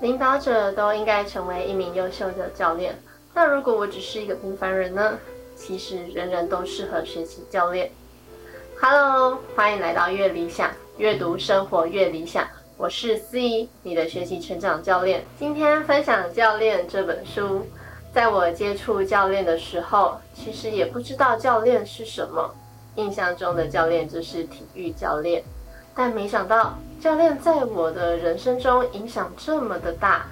领导者都应该成为一名优秀的教练。那如果我只是一个平凡人呢？其实人人都适合学习教练。Hello，欢迎来到越理想，阅读生活越理想。我是 C，你的学习成长教练。今天分享《教练》这本书。在我接触教练的时候，其实也不知道教练是什么。印象中的教练就是体育教练，但没想到教练在我的人生中影响这么的大。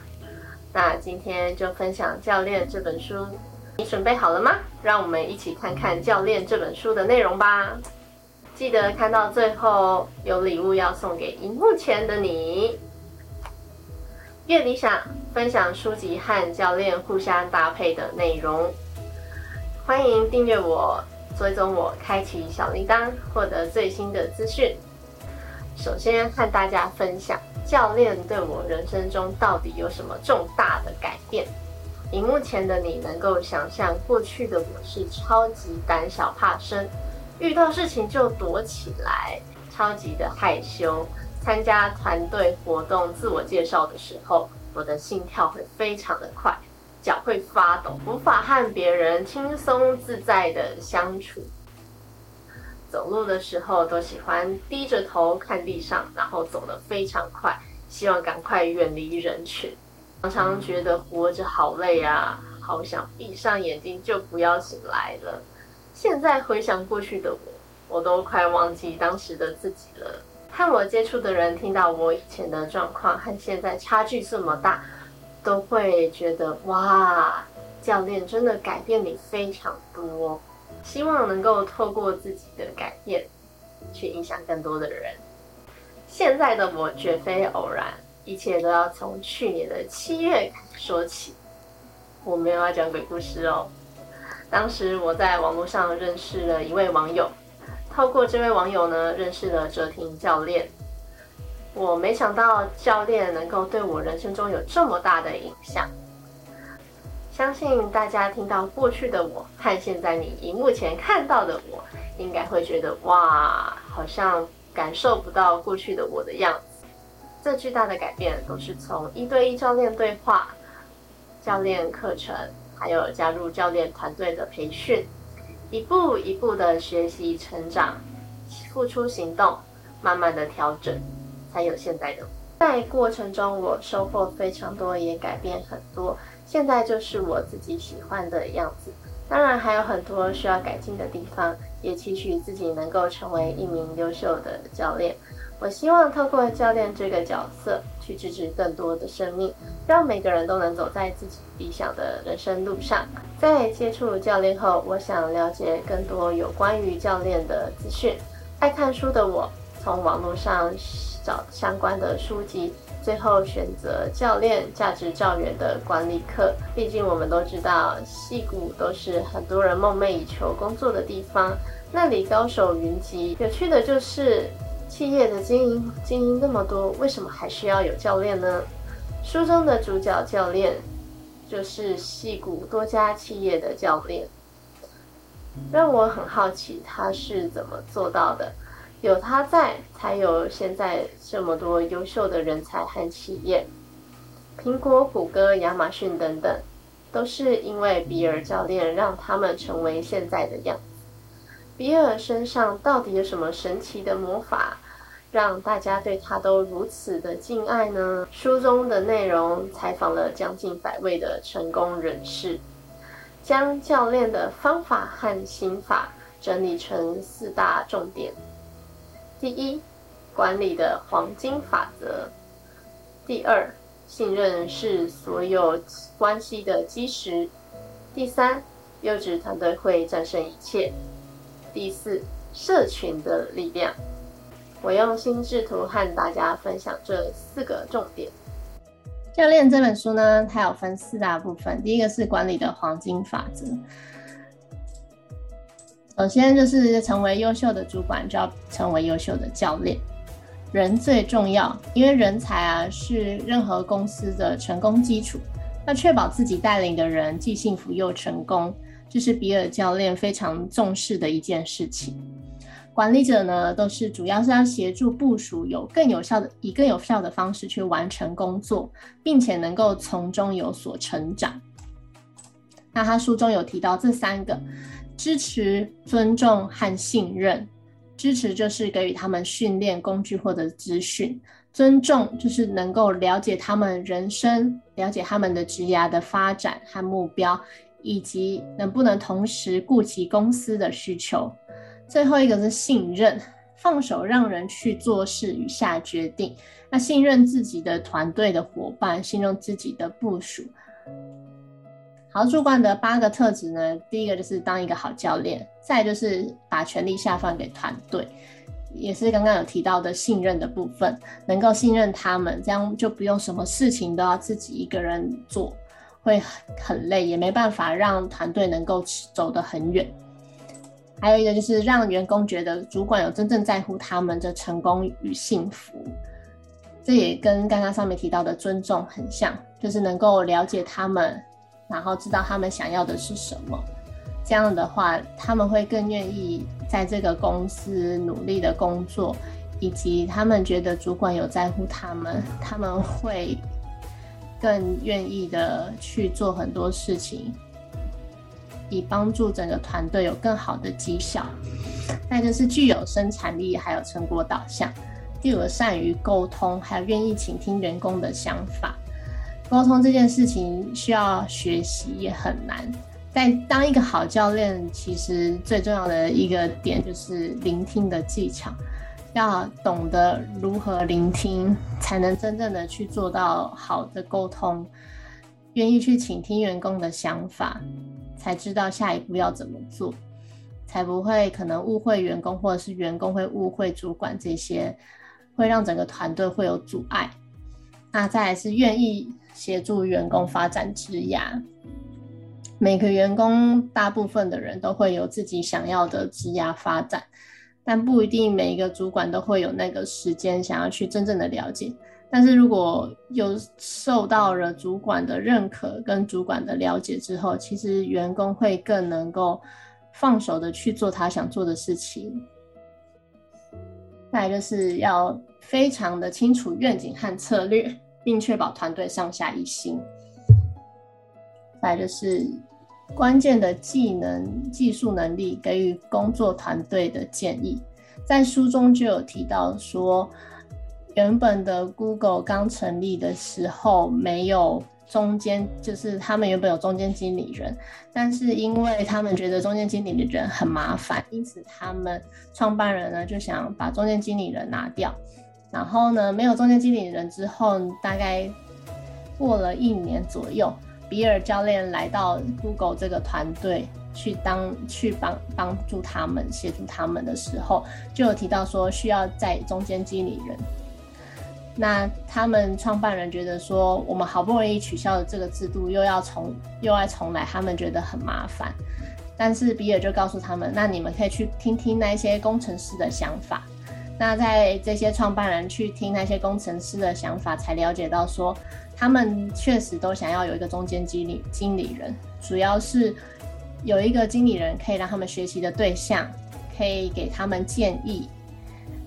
那今天就分享《教练》这本书，你准备好了吗？让我们一起看看《教练》这本书的内容吧。记得看到最后，有礼物要送给荧幕前的你。越理想分享书籍和教练互相搭配的内容，欢迎订阅我。追踪我，开启小铃铛，获得最新的资讯。首先和大家分享，教练对我人生中到底有什么重大的改变？荧幕前的你能够想象，过去的我是超级胆小怕生，遇到事情就躲起来，超级的害羞。参加团队活动、自我介绍的时候，我的心跳会非常的快。脚会发抖，无法和别人轻松自在的相处。走路的时候都喜欢低着头看地上，然后走得非常快，希望赶快远离人群。常常觉得活着好累啊，好想闭上眼睛就不要醒来了。现在回想过去的我，我都快忘记当时的自己了。和我接触的人听到我以前的状况和现在差距这么大。都会觉得哇，教练真的改变你非常多。希望能够透过自己的改变，去影响更多的人。现在的我绝非偶然，一切都要从去年的七月说起。我没有要讲鬼故事哦。当时我在网络上认识了一位网友，透过这位网友呢，认识了哲廷教练。我没想到教练能够对我人生中有这么大的影响。相信大家听到过去的我和现在你荧幕前看到的我，应该会觉得哇，好像感受不到过去的我的样子。这巨大的改变都是从一对一教练对话、教练课程，还有加入教练团队的培训，一步一步的学习成长，付出行动，慢慢的调整。才有现在的，在过程中我收获非常多，也改变很多。现在就是我自己喜欢的样子。当然还有很多需要改进的地方，也期许自己能够成为一名优秀的教练。我希望透过教练这个角色，去支持更多的生命，让每个人都能走在自己理想的人生路上。在接触教练后，我想了解更多有关于教练的资讯。爱看书的我，从网络上。找相关的书籍，最后选择教练价值教员的管理课。毕竟我们都知道，戏谷都是很多人梦寐以求工作的地方，那里高手云集。有趣的就是，企业的经营经营那么多，为什么还需要有教练呢？书中的主角教练，就是戏谷多家企业的教练，让我很好奇他是怎么做到的。有他在，才有现在这么多优秀的人才和企业。苹果、谷歌、亚马逊等等，都是因为比尔教练让他们成为现在的样子。比尔身上到底有什么神奇的魔法，让大家对他都如此的敬爱呢？书中的内容采访了将近百位的成功人士，将教练的方法和心法整理成四大重点。第一，管理的黄金法则。第二，信任是所有关系的基石。第三，优质团队会战胜一切。第四，社群的力量。我用心智图和大家分享这四个重点。教练这本书呢，它有分四大部分。第一个是管理的黄金法则。首先就是成为优秀的主管，就要成为优秀的教练。人最重要，因为人才啊是任何公司的成功基础。那确保自己带领的人既幸福又成功，这是比尔教练非常重视的一件事情。管理者呢，都是主要是要协助部署有更有效的，以更有效的方式去完成工作，并且能够从中有所成长。那他书中有提到这三个：支持、尊重和信任。支持就是给予他们训练工具或者资讯；尊重就是能够了解他们人生，了解他们的职业的发展和目标，以及能不能同时顾及公司的需求。最后一个是信任，放手让人去做事与下决定。那信任自己的团队的伙伴，信任自己的部署。好，主管的八个特质呢，第一个就是当一个好教练，再就是把权力下放给团队，也是刚刚有提到的信任的部分，能够信任他们，这样就不用什么事情都要自己一个人做，会很累，也没办法让团队能够走得很远。还有一个就是让员工觉得主管有真正在乎他们的成功与幸福，这也跟刚刚上面提到的尊重很像，就是能够了解他们，然后知道他们想要的是什么。这样的话，他们会更愿意在这个公司努力的工作，以及他们觉得主管有在乎他们，他们会更愿意的去做很多事情。以帮助整个团队有更好的绩效，再就是具有生产力，还有成果导向。第五，善于沟通，还有愿意倾听员工的想法。沟通这件事情需要学习，也很难。在当一个好教练，其实最重要的一个点就是聆听的技巧，要懂得如何聆听，才能真正的去做到好的沟通，愿意去倾听员工的想法。才知道下一步要怎么做，才不会可能误会员工，或者是员工会误会主管，这些会让整个团队会有阻碍。那再来是愿意协助员工发展职涯。每个员工大部分的人都会有自己想要的职涯发展，但不一定每一个主管都会有那个时间想要去真正的了解。但是如果有受到了主管的认可跟主管的了解之后，其实员工会更能够放手的去做他想做的事情。再来就是要非常的清楚愿景和策略，并确保团队上下一心。再就是关键的技能、技术能力，给予工作团队的建议。在书中就有提到说。原本的 Google 刚成立的时候，没有中间，就是他们原本有中间经理人，但是因为他们觉得中间经理的人很麻烦，因此他们创办人呢就想把中间经理人拿掉。然后呢，没有中间经理人之后，大概过了一年左右，比尔教练来到 Google 这个团队去当去帮帮助他们协助他们的时候，就有提到说需要在中间经理人。那他们创办人觉得说，我们好不容易取消了这个制度，又要重又要重来，他们觉得很麻烦。但是比尔就告诉他们，那你们可以去听听那些工程师的想法。那在这些创办人去听那些工程师的想法，才了解到说，他们确实都想要有一个中间经理经理人，主要是有一个经理人可以让他们学习的对象，可以给他们建议，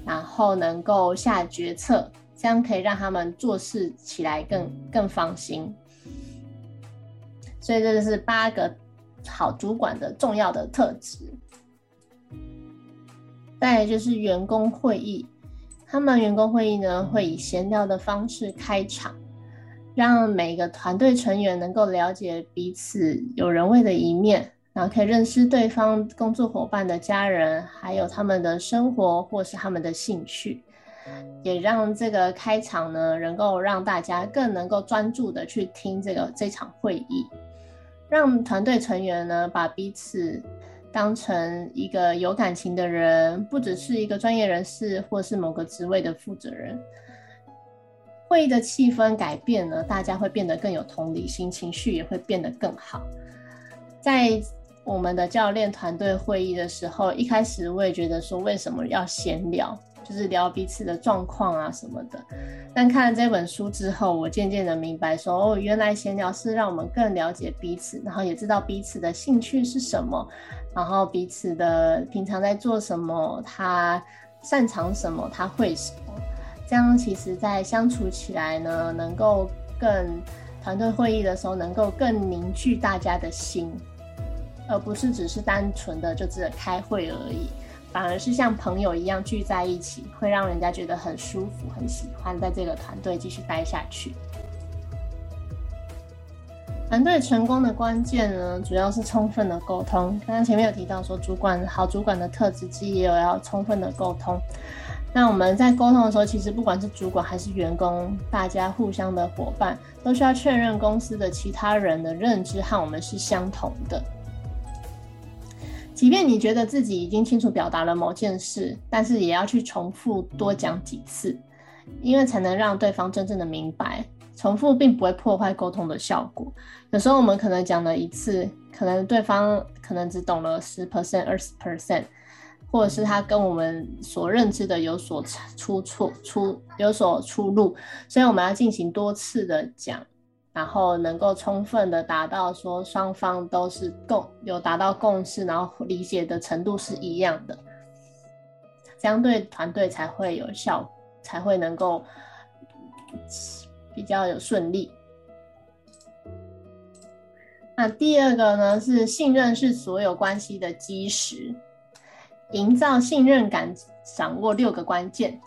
然后能够下决策。这样可以让他们做事起来更更放心，所以这就是八个好主管的重要的特质。再就是员工会议，他们员工会议呢会以闲聊的方式开场，让每个团队成员能够了解彼此有人味的一面，然后可以认识对方工作伙伴的家人，还有他们的生活或是他们的兴趣。也让这个开场呢，能够让大家更能够专注的去听这个这场会议，让团队成员呢把彼此当成一个有感情的人，不只是一个专业人士或是某个职位的负责人。会议的气氛改变了，大家会变得更有同理心，情绪也会变得更好。在我们的教练团队会议的时候，一开始我也觉得说，为什么要闲聊？就是聊彼此的状况啊什么的。但看了这本书之后，我渐渐的明白说，哦，原来闲聊是让我们更了解彼此，然后也知道彼此的兴趣是什么，然后彼此的平常在做什么，他擅长什么，他会什么。这样其实，在相处起来呢，能够更团队会议的时候，能够更凝聚大家的心，而不是只是单纯的就只是开会而已，反而是像朋友一样聚在一起，会让人家觉得很舒服、很喜欢在这个团队继续待下去。团队成功的关键呢，主要是充分的沟通。刚刚前面有提到说，主管好主管的特质之一，也有要充分的沟通。那我们在沟通的时候，其实不管是主管还是员工，大家互相的伙伴，都需要确认公司的其他人的认知和我们是相同的。即便你觉得自己已经清楚表达了某件事，但是也要去重复多讲几次，因为才能让对方真正的明白。重复并不会破坏沟通的效果。有时候我们可能讲了一次，可能对方可能只懂了十 percent、二十 percent。或者是他跟我们所认知的有所出错、出有所出入，所以我们要进行多次的讲，然后能够充分的达到说双方都是共有达到共识，然后理解的程度是一样的，这样对团队才会有效，才会能够比较有顺利。那第二个呢，是信任是所有关系的基石。营造信任感，掌握六个关键。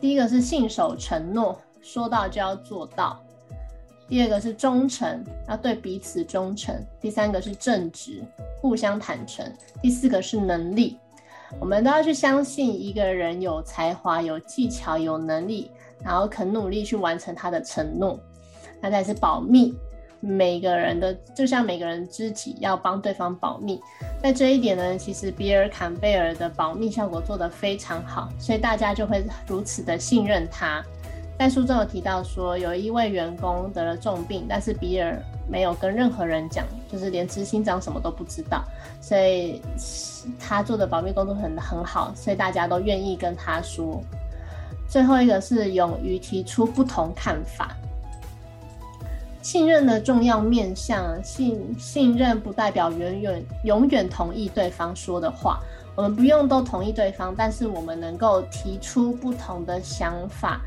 第一个是信守承诺，说到就要做到；第二个是忠诚，要对彼此忠诚；第三个是正直，互相坦诚；第四个是能力，我们都要去相信一个人有才华、有技巧、有能力，然后肯努力去完成他的承诺。那再是保密。每个人的就像每个人知己要帮对方保密，在这一点呢，其实比尔坎贝尔的保密效果做得非常好，所以大家就会如此的信任他。在书中有提到说，有一位员工得了重病，但是比尔没有跟任何人讲，就是连执行长什么都不知道，所以他做的保密工作很很好，所以大家都愿意跟他说。最后一个是勇于提出不同看法。信任的重要面向，信信任不代表永远永远同意对方说的话，我们不用都同意对方，但是我们能够提出不同的想法，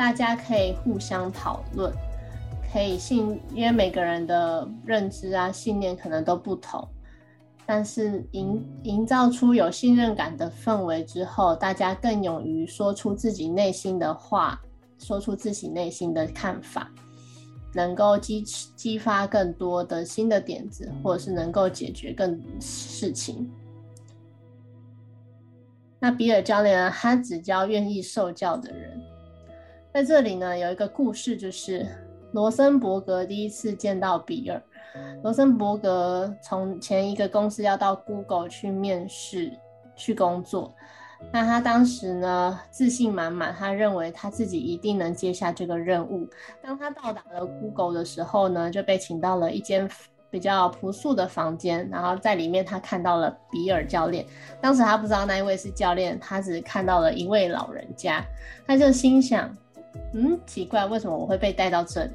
大家可以互相讨论，可以信，因为每个人的认知啊信念可能都不同，但是营营造出有信任感的氛围之后，大家更勇于说出自己内心的话，说出自己内心的看法。能够激激发更多的新的点子，或者是能够解决更事情。那比尔教练呢？他只教愿意受教的人。在这里呢，有一个故事，就是罗森伯格第一次见到比尔。罗森伯格从前一个公司要到 Google 去面试去工作。那他当时呢，自信满满，他认为他自己一定能接下这个任务。当他到达了 Google 的时候呢，就被请到了一间比较朴素的房间，然后在里面他看到了比尔教练。当时他不知道那一位是教练，他只看到了一位老人家，他就心想：嗯，奇怪，为什么我会被带到这里？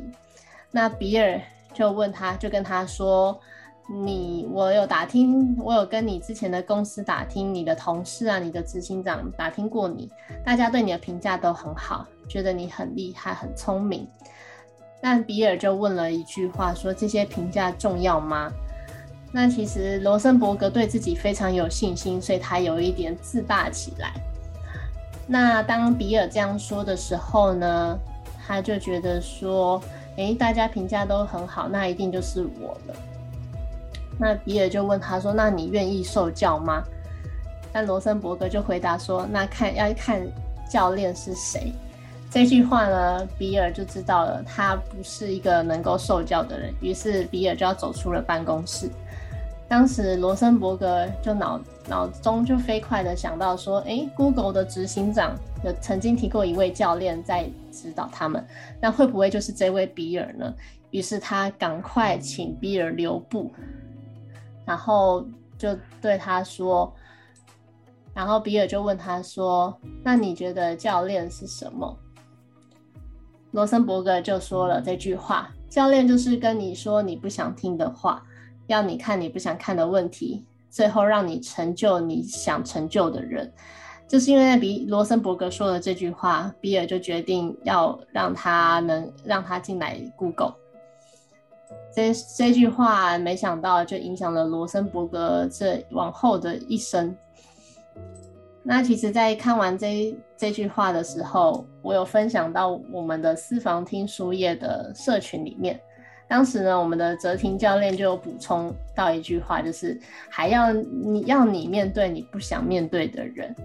那比尔就问他，就跟他说。你我有打听，我有跟你之前的公司打听，你的同事啊，你的执行长打听过你，大家对你的评价都很好，觉得你很厉害、很聪明。但比尔就问了一句话，说这些评价重要吗？那其实罗森伯格对自己非常有信心，所以他有一点自大起来。那当比尔这样说的时候呢，他就觉得说，诶，大家评价都很好，那一定就是我了。那比尔就问他说：“那你愿意受教吗？”但罗森伯格就回答说：“那看要看教练是谁。”这句话呢，比尔就知道了，他不是一个能够受教的人。于是比尔就要走出了办公室。当时罗森伯格就脑脑中就飞快的想到说：“诶 g o o g l e 的执行长有曾经提过一位教练在指导他们，那会不会就是这位比尔呢？”于是他赶快请比尔留步。然后就对他说：“然后比尔就问他说：“那你觉得教练是什么？”罗森伯格就说了这句话：“教练就是跟你说你不想听的话，要你看你不想看的问题，最后让你成就你想成就的人。”就是因为比罗森伯格说了这句话，比尔就决定要让他能让他进来 Google。这这句话没想到就影响了罗森伯格这往后的一生。那其实，在看完这这句话的时候，我有分享到我们的私房听书页的社群里面。当时呢，我们的泽廷教练就补充到一句话，就是还要你要你面对你不想面对的人。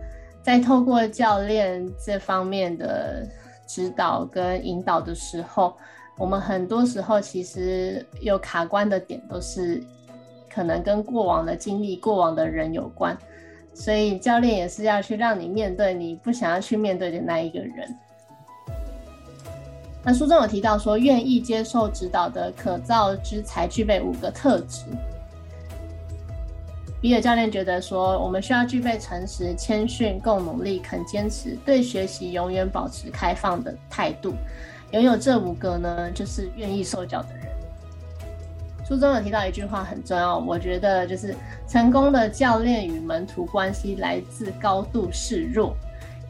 在透过教练这方面的指导跟引导的时候，我们很多时候其实有卡关的点，都是可能跟过往的经历、过往的人有关。所以教练也是要去让你面对你不想要去面对的那一个人。那书中有提到说，愿意接受指导的可造之才具备五个特质。比尔教练觉得说，我们需要具备诚实、谦逊、够努力、肯坚持、对学习永远保持开放的态度。拥有这五个呢，就是愿意受教的人。书中有提到一句话很重要，我觉得就是成功的教练与门徒关系来自高度示弱，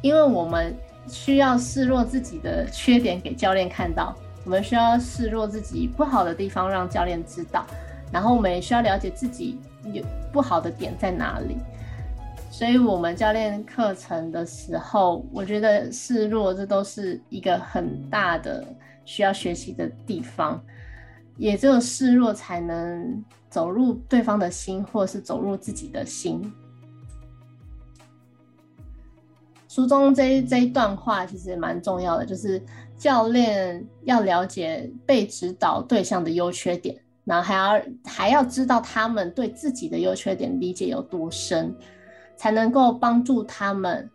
因为我们需要示弱自己的缺点给教练看到，我们需要示弱自己不好的地方让教练知道，然后我们也需要了解自己。有不好的点在哪里？所以，我们教练课程的时候，我觉得示弱，这都是一个很大的需要学习的地方。也只有示弱，才能走入对方的心，或是走入自己的心。书中这这一段话其实蛮重要的，就是教练要了解被指导对象的优缺点。然后还要还要知道他们对自己的优缺点理解有多深，才能够帮助他们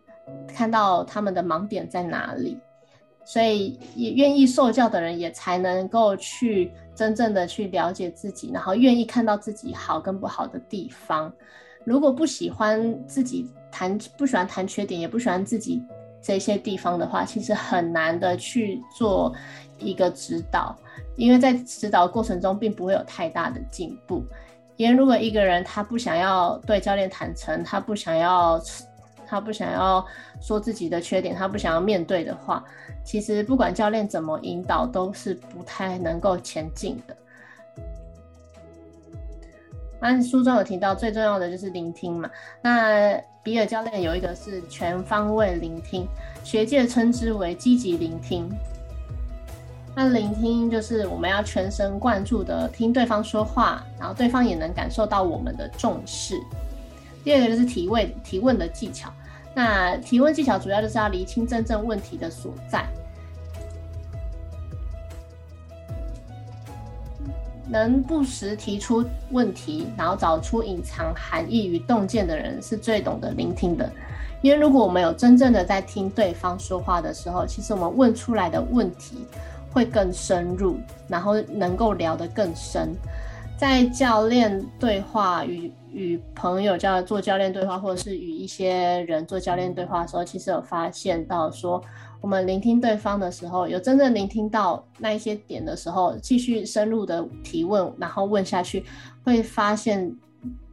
看到他们的盲点在哪里。所以也愿意受教的人也才能够去真正的去了解自己，然后愿意看到自己好跟不好的地方。如果不喜欢自己谈，不喜欢谈缺点，也不喜欢自己这些地方的话，其实很难的去做一个指导。因为在指导过程中，并不会有太大的进步。因为如果一个人他不想要对教练坦诚，他不想要，他不想要说自己的缺点，他不想要面对的话，其实不管教练怎么引导，都是不太能够前进的。那书中有提到，最重要的就是聆听嘛。那比尔教练有一个是全方位聆听，学界称之为积极聆听。那聆听就是我们要全神贯注的听对方说话，然后对方也能感受到我们的重视。第二个就是提问，提问的技巧。那提问技巧主要就是要厘清真正问题的所在。能不时提出问题，然后找出隐藏含义与洞见的人，是最懂得聆听的。因为如果我们有真正的在听对方说话的时候，其实我们问出来的问题。会更深入，然后能够聊得更深。在教练对话与与朋友教做教练对话，或者是与一些人做教练对话的时候，其实有发现到说，我们聆听对方的时候，有真正聆听到那一些点的时候，继续深入的提问，然后问下去，会发现。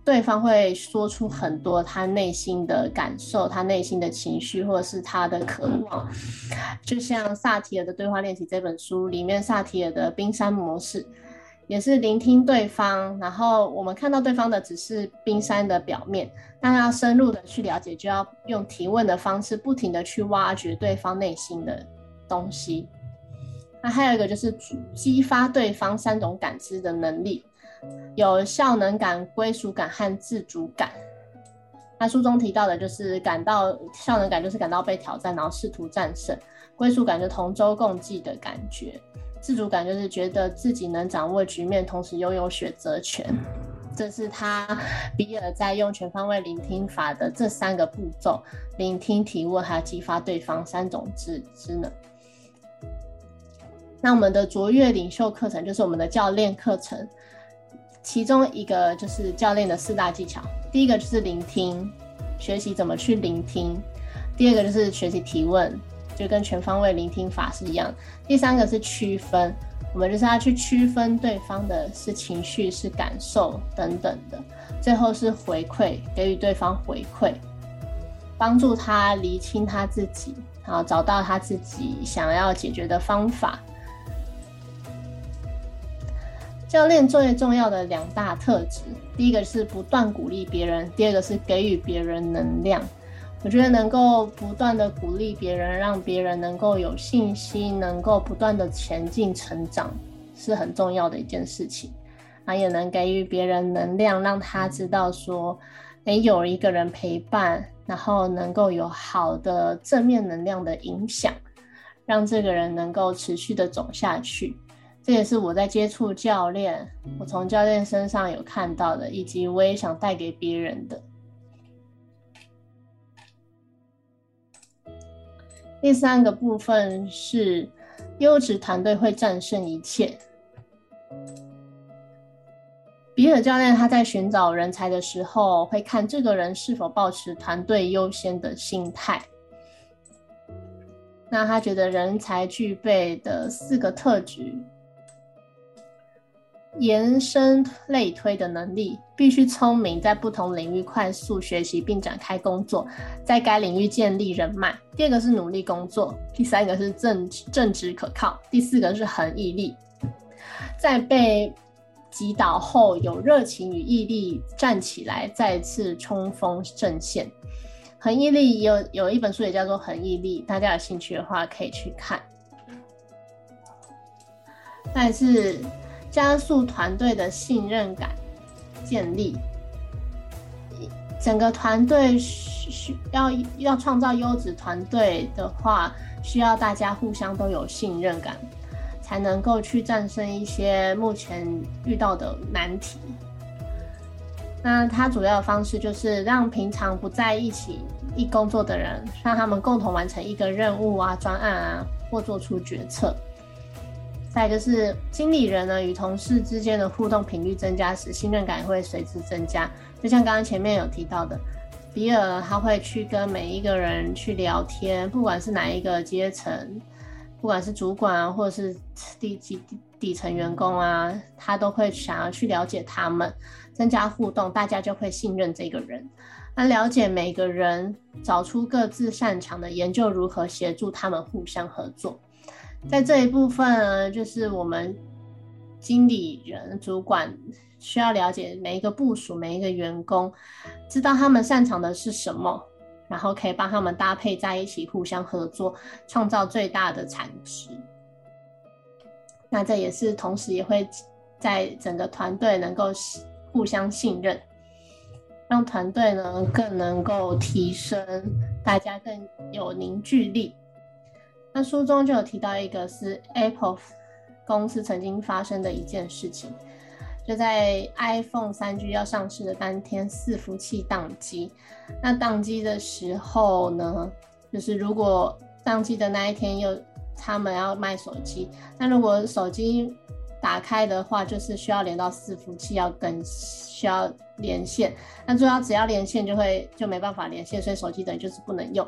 对方会说出很多他内心的感受，他内心的情绪，或者是他的渴望。就像萨提尔的对话练习这本书里面，萨提尔的冰山模式，也是聆听对方，然后我们看到对方的只是冰山的表面，那要深入的去了解，就要用提问的方式，不停的去挖掘对方内心的东西。那还有一个就是激发对方三种感知的能力。有效能感、归属感和自主感。那书中提到的就是感到效能感，就是感到被挑战，然后试图战胜；归属感就同舟共济的感觉；自主感就是觉得自己能掌握局面，同时拥有选择权。这是他比尔在用全方位聆听法的这三个步骤：聆听、提问，还有激发对方三种知知能。那我们的卓越领袖课程就是我们的教练课程。其中一个就是教练的四大技巧，第一个就是聆听，学习怎么去聆听；第二个就是学习提问，就跟全方位聆听法是一样；第三个是区分，我们就是要去区分对方的是情绪、是感受等等的；最后是回馈，给予对方回馈，帮助他厘清他自己，然后找到他自己想要解决的方法。教练最重要的两大特质，第一个是不断鼓励别人，第二个是给予别人能量。我觉得能够不断的鼓励别人，让别人能够有信心，能够不断的前进成长，是很重要的一件事情。啊，也能给予别人能量，让他知道说，诶，有一个人陪伴，然后能够有好的正面能量的影响，让这个人能够持续的走下去。这也是我在接触教练，我从教练身上有看到的，以及我也想带给别人的。第三个部分是优质团队会战胜一切。比尔教练他在寻找人才的时候，会看这个人是否保持团队优先的心态。那他觉得人才具备的四个特质。延伸类推的能力必须聪明，在不同领域快速学习并展开工作，在该领域建立人脉。第二个是努力工作，第三个是正正直可靠，第四个是恒毅力。在被击倒后，有热情与毅力站起来，再次冲锋阵线。恒毅力有有一本书也叫做《恒毅力》，大家有兴趣的话可以去看。但是。加速团队的信任感建立，整个团队需要要创造优质团队的话，需要大家互相都有信任感，才能够去战胜一些目前遇到的难题。那它主要的方式就是让平常不在一起一工作的人，让他们共同完成一个任务啊、专案啊，或做出决策。再就是经理人呢，与同事之间的互动频率增加时，信任感会随之增加。就像刚刚前面有提到的，比尔他会去跟每一个人去聊天，不管是哪一个阶层，不管是主管啊，或者是底底底层员工啊，他都会想要去了解他们，增加互动，大家就会信任这个人。那了解每个人，找出各自擅长的，研究如何协助他们互相合作。在这一部分呢，就是我们经理人、主管需要了解每一个部署、每一个员工，知道他们擅长的是什么，然后可以帮他们搭配在一起，互相合作，创造最大的产值。那这也是同时也会在整个团队能够互相信任，让团队呢更能够提升，大家更有凝聚力。那书中就有提到一个是 Apple 公司曾经发生的一件事情，就在 iPhone 三 G 要上市的当天，伺服器宕机。那宕机的时候呢，就是如果宕机的那一天又他们要卖手机，那如果手机打开的话，就是需要连到伺服器要跟需要连线，那主要只要连线就会就没办法连线，所以手机等于就是不能用。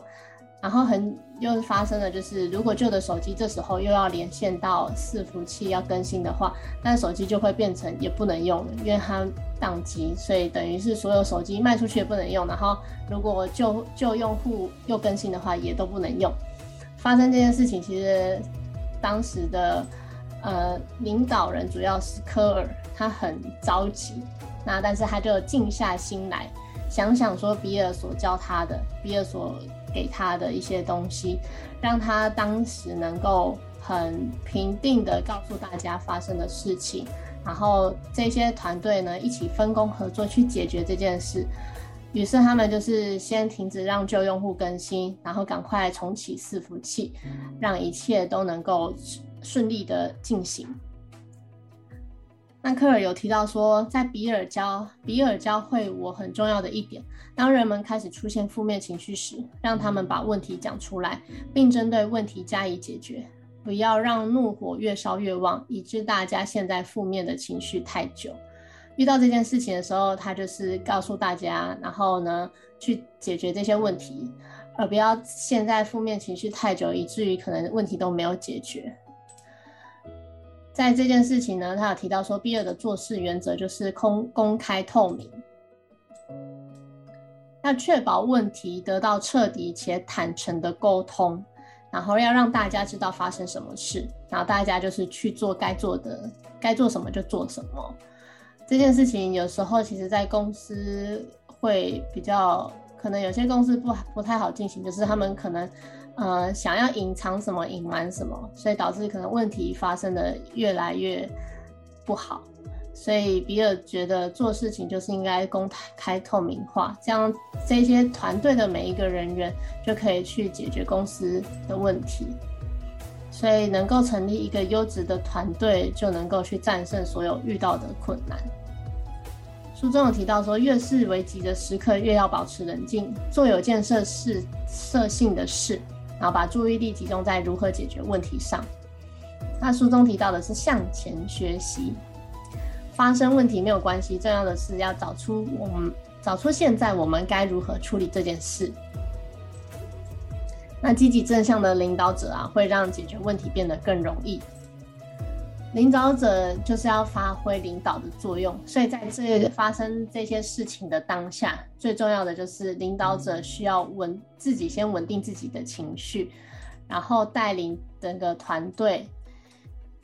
然后很又发生了，就是如果旧的手机这时候又要连线到伺服器要更新的话，那手机就会变成也不能用了，因为它宕机，所以等于是所有手机卖出去也不能用。然后如果旧旧用户又更新的话，也都不能用。发生这件事情，其实当时的呃领导人主要是科尔，他很着急，那但是他就静下心来想想说比尔所教他的，比尔所。给他的一些东西，让他当时能够很平定的告诉大家发生的事情，然后这些团队呢一起分工合作去解决这件事。于是他们就是先停止让旧用户更新，然后赶快重启伺服器，让一切都能够顺利的进行。那科尔有提到说，在比尔教比尔教会我很重要的一点：当人们开始出现负面情绪时，让他们把问题讲出来，并针对问题加以解决，不要让怒火越烧越旺，以致大家陷在负面的情绪太久。遇到这件事情的时候，他就是告诉大家，然后呢去解决这些问题，而不要陷在负面情绪太久，以至于可能问题都没有解决。在这件事情呢，他有提到说，比尔的做事原则就是公公开透明，要确保问题得到彻底且坦诚的沟通，然后要让大家知道发生什么事，然后大家就是去做该做的，该做什么就做什么。这件事情有时候其实，在公司会比较可能有些公司不不太好进行，就是他们可能。呃，想要隐藏什么，隐瞒什么，所以导致可能问题发生的越来越不好。所以比尔觉得做事情就是应该公开透明化，这样这些团队的每一个人员就可以去解决公司的问题。所以能够成立一个优质的团队，就能够去战胜所有遇到的困难。书中有提到说，越是危急的时刻，越要保持冷静，做有建设事设性的事。然后把注意力集中在如何解决问题上。那书中提到的是向前学习，发生问题没有关系，重要的是要找出我们找出现在我们该如何处理这件事。那积极正向的领导者啊，会让解决问题变得更容易。领导者就是要发挥领导的作用，所以在这发生这些事情的当下，最重要的就是领导者需要稳自己，先稳定自己的情绪，然后带领整个团队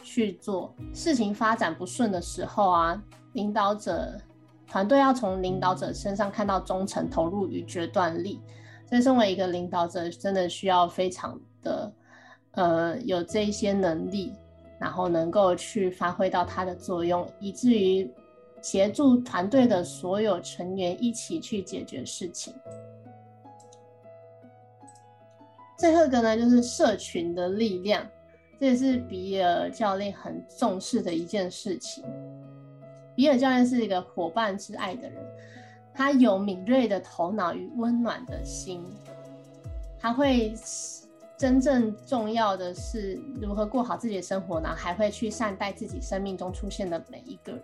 去做事情。发展不顺的时候啊，领导者团队要从领导者身上看到忠诚、投入与决断力。所以，身为一个领导者，真的需要非常的呃有这一些能力。然后能够去发挥到它的作用，以至于协助团队的所有成员一起去解决事情。最后一个呢，就是社群的力量，这也是比尔教练很重视的一件事情。比尔教练是一个伙伴之爱的人，他有敏锐的头脑与温暖的心，他会。真正重要的是如何过好自己的生活呢？还会去善待自己生命中出现的每一个人。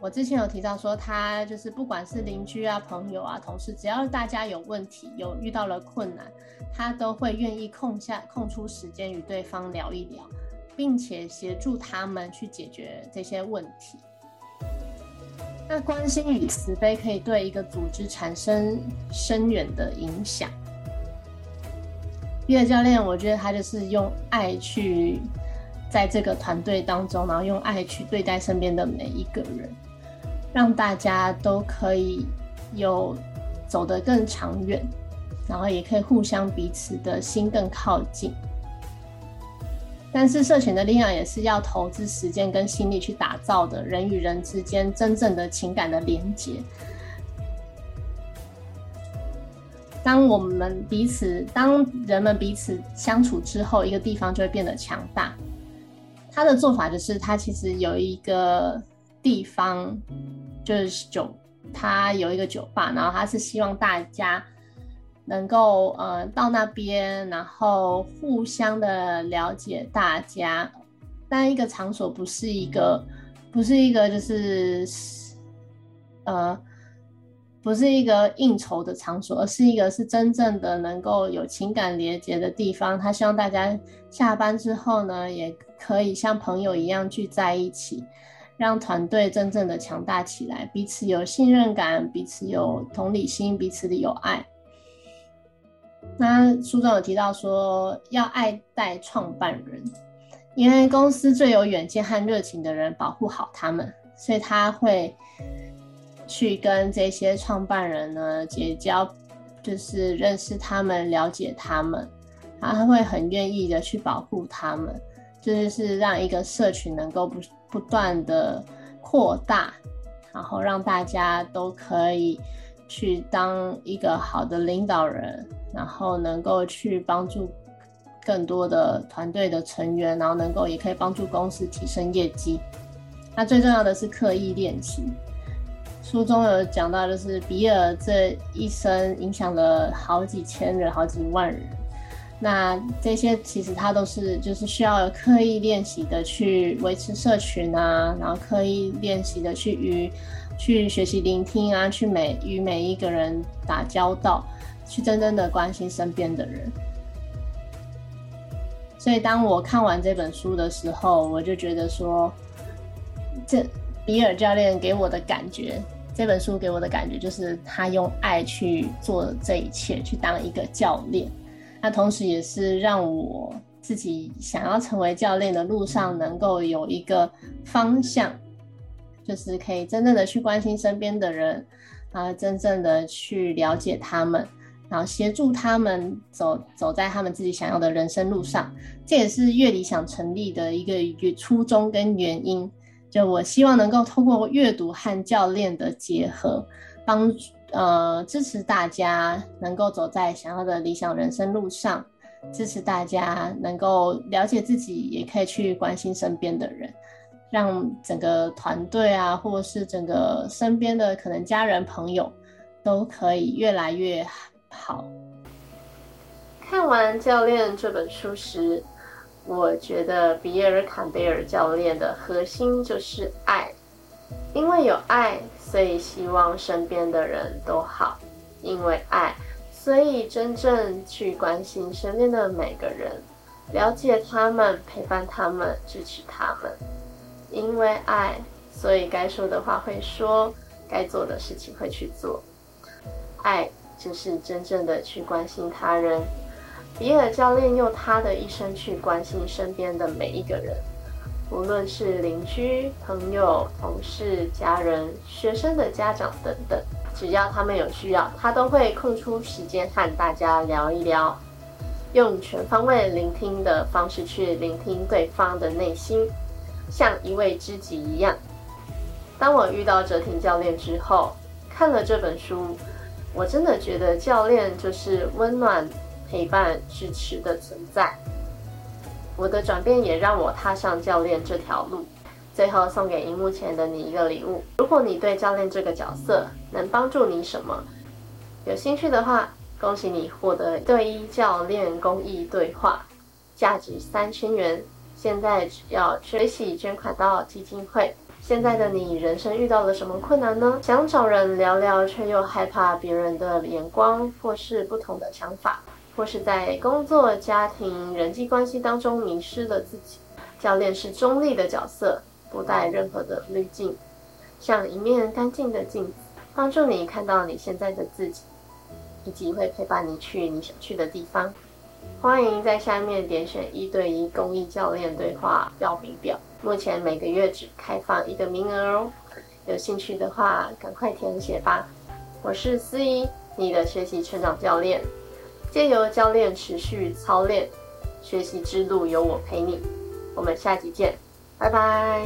我之前有提到说，他就是不管是邻居啊、朋友啊、同事，只要大家有问题、有遇到了困难，他都会愿意空下空出时间与对方聊一聊，并且协助他们去解决这些问题。那关心与慈悲可以对一个组织产生深远的影响。比尔教练，我觉得他就是用爱去在这个团队当中，然后用爱去对待身边的每一个人，让大家都可以有走得更长远，然后也可以互相彼此的心更靠近。但是社群的力量也是要投资时间跟心力去打造的，人与人之间真正的情感的连接。当我们彼此，当人们彼此相处之后，一个地方就会变得强大。他的做法就是，他其实有一个地方，就是酒，他有一个酒吧，然后他是希望大家能够呃到那边，然后互相的了解大家。但一个场所不是一个，不是一个就是呃。不是一个应酬的场所，而是一个是真正的能够有情感连接的地方。他希望大家下班之后呢，也可以像朋友一样聚在一起，让团队真正的强大起来，彼此有信任感，彼此有同理心，彼此的有爱。那书中有提到说，要爱戴创办人，因为公司最有远见和热情的人，保护好他们，所以他会。去跟这些创办人呢结交，就是认识他们、了解他们，他会很愿意的去保护他们，就是让一个社群能够不不断的扩大，然后让大家都可以去当一个好的领导人，然后能够去帮助更多的团队的成员，然后能够也可以帮助公司提升业绩。那最重要的是刻意练习。书中有讲到，就是比尔这一生影响了好几千人、好几万人。那这些其实他都是就是需要刻意练习的去维持社群啊，然后刻意练习的去与去学习聆听啊，去每与每一个人打交道，去真正的关心身边的人。所以当我看完这本书的时候，我就觉得说，这比尔教练给我的感觉，这本书给我的感觉就是他用爱去做这一切，去当一个教练。那同时也是让我自己想要成为教练的路上能够有一个方向，就是可以真正的去关心身边的人，啊，真正的去了解他们，然后协助他们走走在他们自己想要的人生路上。这也是乐理想成立的一个初衷跟原因。就我希望能够通过阅读和教练的结合，帮。呃，支持大家能够走在想要的理想人生路上，支持大家能够了解自己，也可以去关心身边的人，让整个团队啊，或者是整个身边的可能家人朋友，都可以越来越好。看完《教练》这本书时，我觉得比尔·坎贝尔教练的核心就是爱，因为有爱。所以希望身边的人都好，因为爱，所以真正去关心身边的每个人，了解他们，陪伴他们，支持他们。因为爱，所以该说的话会说，该做的事情会去做。爱就是真正的去关心他人。比尔教练用他的一生去关心身边的每一个人。无论是邻居、朋友、同事、家人、学生的家长等等，只要他们有需要，他都会空出时间和大家聊一聊，用全方位聆听的方式去聆听对方的内心，像一位知己一样。当我遇到哲廷教练之后，看了这本书，我真的觉得教练就是温暖、陪伴、支持的存在。我的转变也让我踏上教练这条路。最后送给荧幕前的你一个礼物：如果你对教练这个角色能帮助你什么，有兴趣的话，恭喜你获得对一教练公益对话，价值三千元。现在只要学习捐款到基金会。现在的你人生遇到了什么困难呢？想找人聊聊，却又害怕别人的眼光或是不同的想法。或是在工作、家庭、人际关系当中迷失了自己，教练是中立的角色，不带任何的滤镜，像一面干净的镜子，帮助你看到你现在的自己，以及会陪伴你去你想去的地方。欢迎在下面点选一对一公益教练对话报名表，目前每个月只开放一个名额哦，有兴趣的话赶快填写吧。我是思怡，你的学习成长教练。借由教练持续操练，学习之路有我陪你。我们下集见，拜拜。